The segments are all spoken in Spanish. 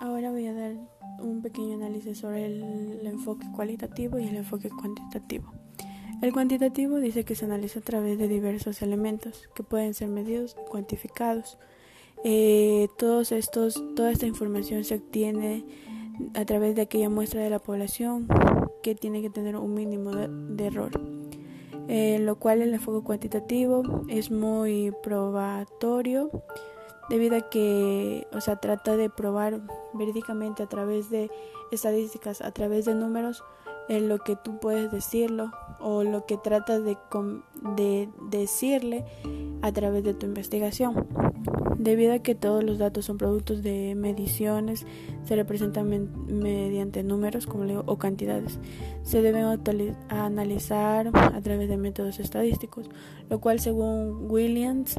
Ahora voy a dar un pequeño análisis sobre el, enfoque cualitativo y el enfoque cuantitativo. El cuantitativo dice que se analiza a través de diversos elementos que pueden ser medidos y cuantificados. Eh, todos estos, toda esta información se obtiene a través de aquella muestra de la población que tiene que tener un mínimo de, error. Eh, lo cual el enfoque cuantitativo es muy probatorio debido a que, o sea, trata de probar verídicamente a través de estadísticas, a través de números, en lo que tú puedes decirlo o lo que tratas de, de decirle a través de tu investigación. Debido a que todos los datos son productos de mediciones, se representan mediante números como o cantidades. Se deben analizar a través de métodos estadísticos, lo cual según Williams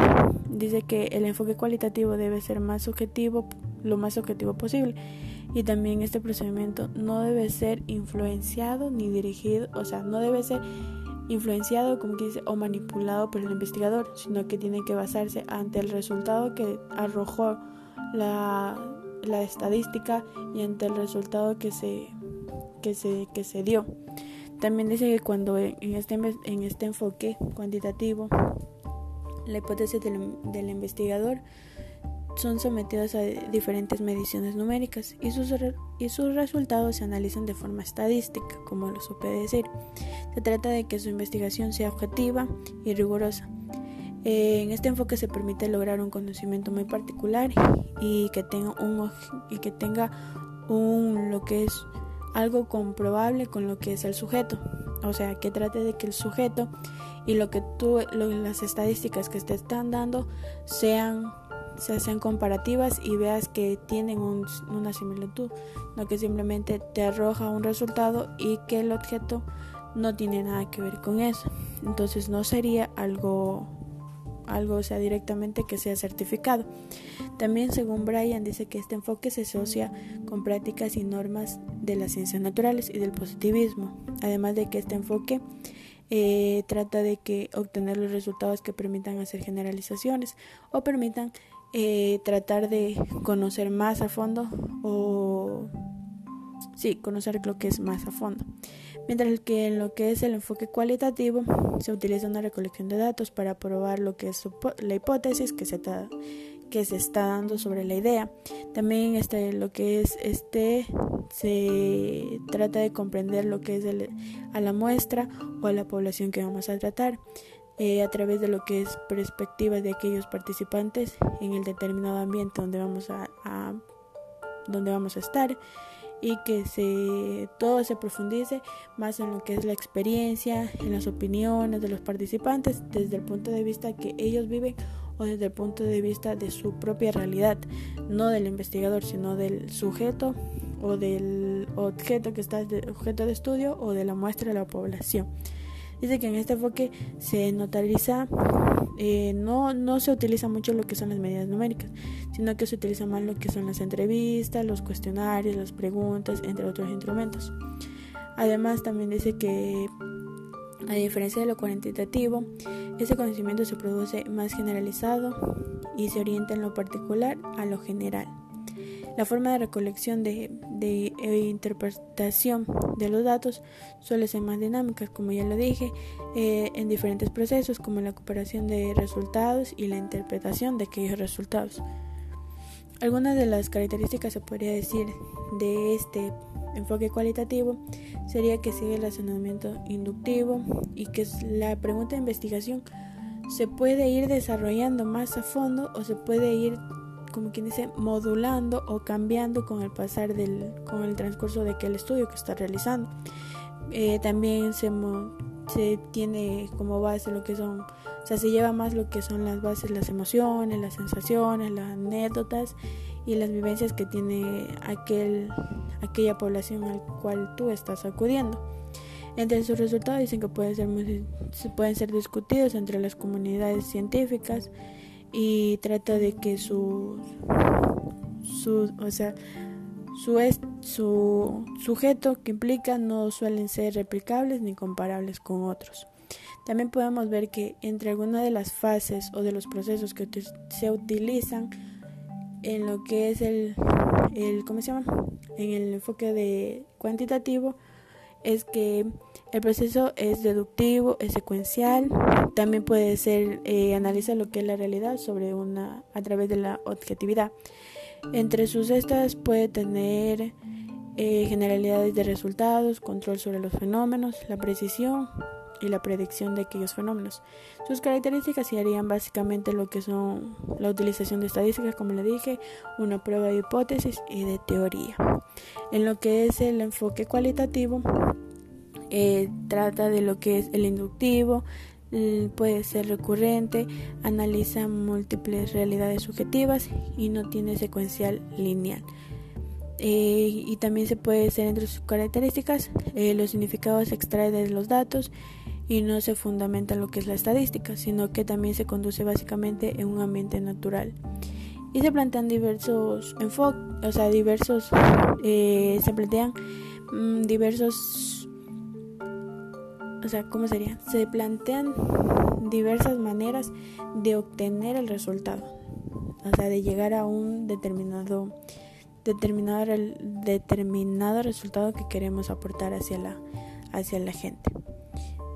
dice que el enfoque cualitativo debe ser más objetivo, lo más objetivo posible y también este procedimiento no debe ser influenciado ni dirigido, o sea, no debe ser influenciado, como dice, o manipulado por el investigador, sino que tiene que basarse ante el resultado que arrojó la, la estadística y ante el resultado que se, que se, que se dio. También dice que cuando en este, en este enfoque cuantitativo, la hipótesis del, del investigador son sometidos a diferentes mediciones numéricas y sus, y sus resultados se analizan de forma estadística, como lo supe decir. Se trata de que su investigación sea objetiva y rigurosa. en este enfoque se permite lograr un conocimiento muy particular y que tenga un y que tenga un lo que es algo comprobable con lo que es el sujeto. O sea, que trate de que el sujeto y lo que tú las estadísticas que te están dando sean se hacen comparativas y veas que tienen una similitud, no que simplemente te arroja un resultado y que el objeto no tiene nada que ver con eso. Entonces no sería algo algo sea directamente que sea certificado. También según Brian dice que este enfoque se asocia con prácticas y normas de las ciencias naturales y del positivismo, además de que este enfoque eh, trata de que obtener los resultados que permitan hacer generalizaciones o permitan eh, tratar de conocer más a fondo o sí, conocer lo que es más a fondo. Mientras que en lo que es el enfoque cualitativo se utiliza una recolección de datos para probar lo que es la hipótesis que se está, que se está dando sobre la idea. También este, lo que es este se trata de comprender lo que es a la muestra o a la población que vamos a tratar. Eh, a través de lo que es perspectivas de aquellos participantes en el determinado ambiente donde vamos a, donde vamos a estar y que se todo se profundice más en lo que es la experiencia, en las opiniones de los participantes desde el punto de vista que ellos viven o desde el punto de vista de su propia realidad, no del investigador, sino del sujeto o del objeto que está objeto de estudio o de la muestra de la población. Dice que en este enfoque se notariza, eh, no, no se utiliza mucho lo que son las medidas numéricas, sino que se utiliza más lo que son las entrevistas, los cuestionarios, las preguntas, entre otros instrumentos. Además, también dice que a diferencia de lo cuantitativo, ese conocimiento se produce más generalizado y se orienta en lo particular a lo general. La forma de recolección de, e interpretación de los datos suele ser más dinámica, como ya lo dije, eh, en diferentes procesos como la cooperación de resultados y la interpretación de aquellos resultados. Algunas de las características se podría decir de este enfoque cualitativo sería que sigue el razonamiento inductivo y que la pregunta de investigación se puede ir desarrollando más a fondo o se puede ir como quien dice, modulando o cambiando con el pasar del, con el transcurso de aquel estudio que está realizando. Eh, también se, se tiene como base lo que son, o sea, se lleva más lo que son las bases, las emociones, las sensaciones, las anécdotas y las vivencias que tiene aquel, aquella población al cual tú estás acudiendo. Entre sus resultados dicen que pueden ser, pueden ser discutidos entre las comunidades científicas y trata de que su, su o sea, su, su sujeto que implica no suelen ser replicables ni comparables con otros. También podemos ver que entre algunas de las fases o de los procesos que se utilizan en lo que es el, el ¿cómo se llama? En el enfoque de cuantitativo es que el proceso es deductivo, es secuencial, también puede ser eh, analiza lo que es la realidad sobre una a través de la objetividad. Entre sus estas puede tener eh, generalidades de resultados, control sobre los fenómenos, la precisión y la predicción de aquellos fenómenos. Sus características serían básicamente lo que son la utilización de estadísticas, como le dije, una prueba de hipótesis y de teoría. En lo que es el enfoque cualitativo, eh, trata de lo que es el inductivo, puede ser recurrente, analiza múltiples realidades subjetivas y no tiene secuencial lineal. Eh, y también se puede ser entre sus características, eh, los significados se extraen de los datos y no se fundamenta en lo que es la estadística, sino que también se conduce básicamente en un ambiente natural. Y se plantean diversos enfoques, o sea, diversos, eh, se plantean mm, diversos, o sea, ¿cómo sería? Se plantean diversas maneras de obtener el resultado, o sea, de llegar a un determinado determinado, determinado resultado que queremos aportar hacia la, hacia la gente.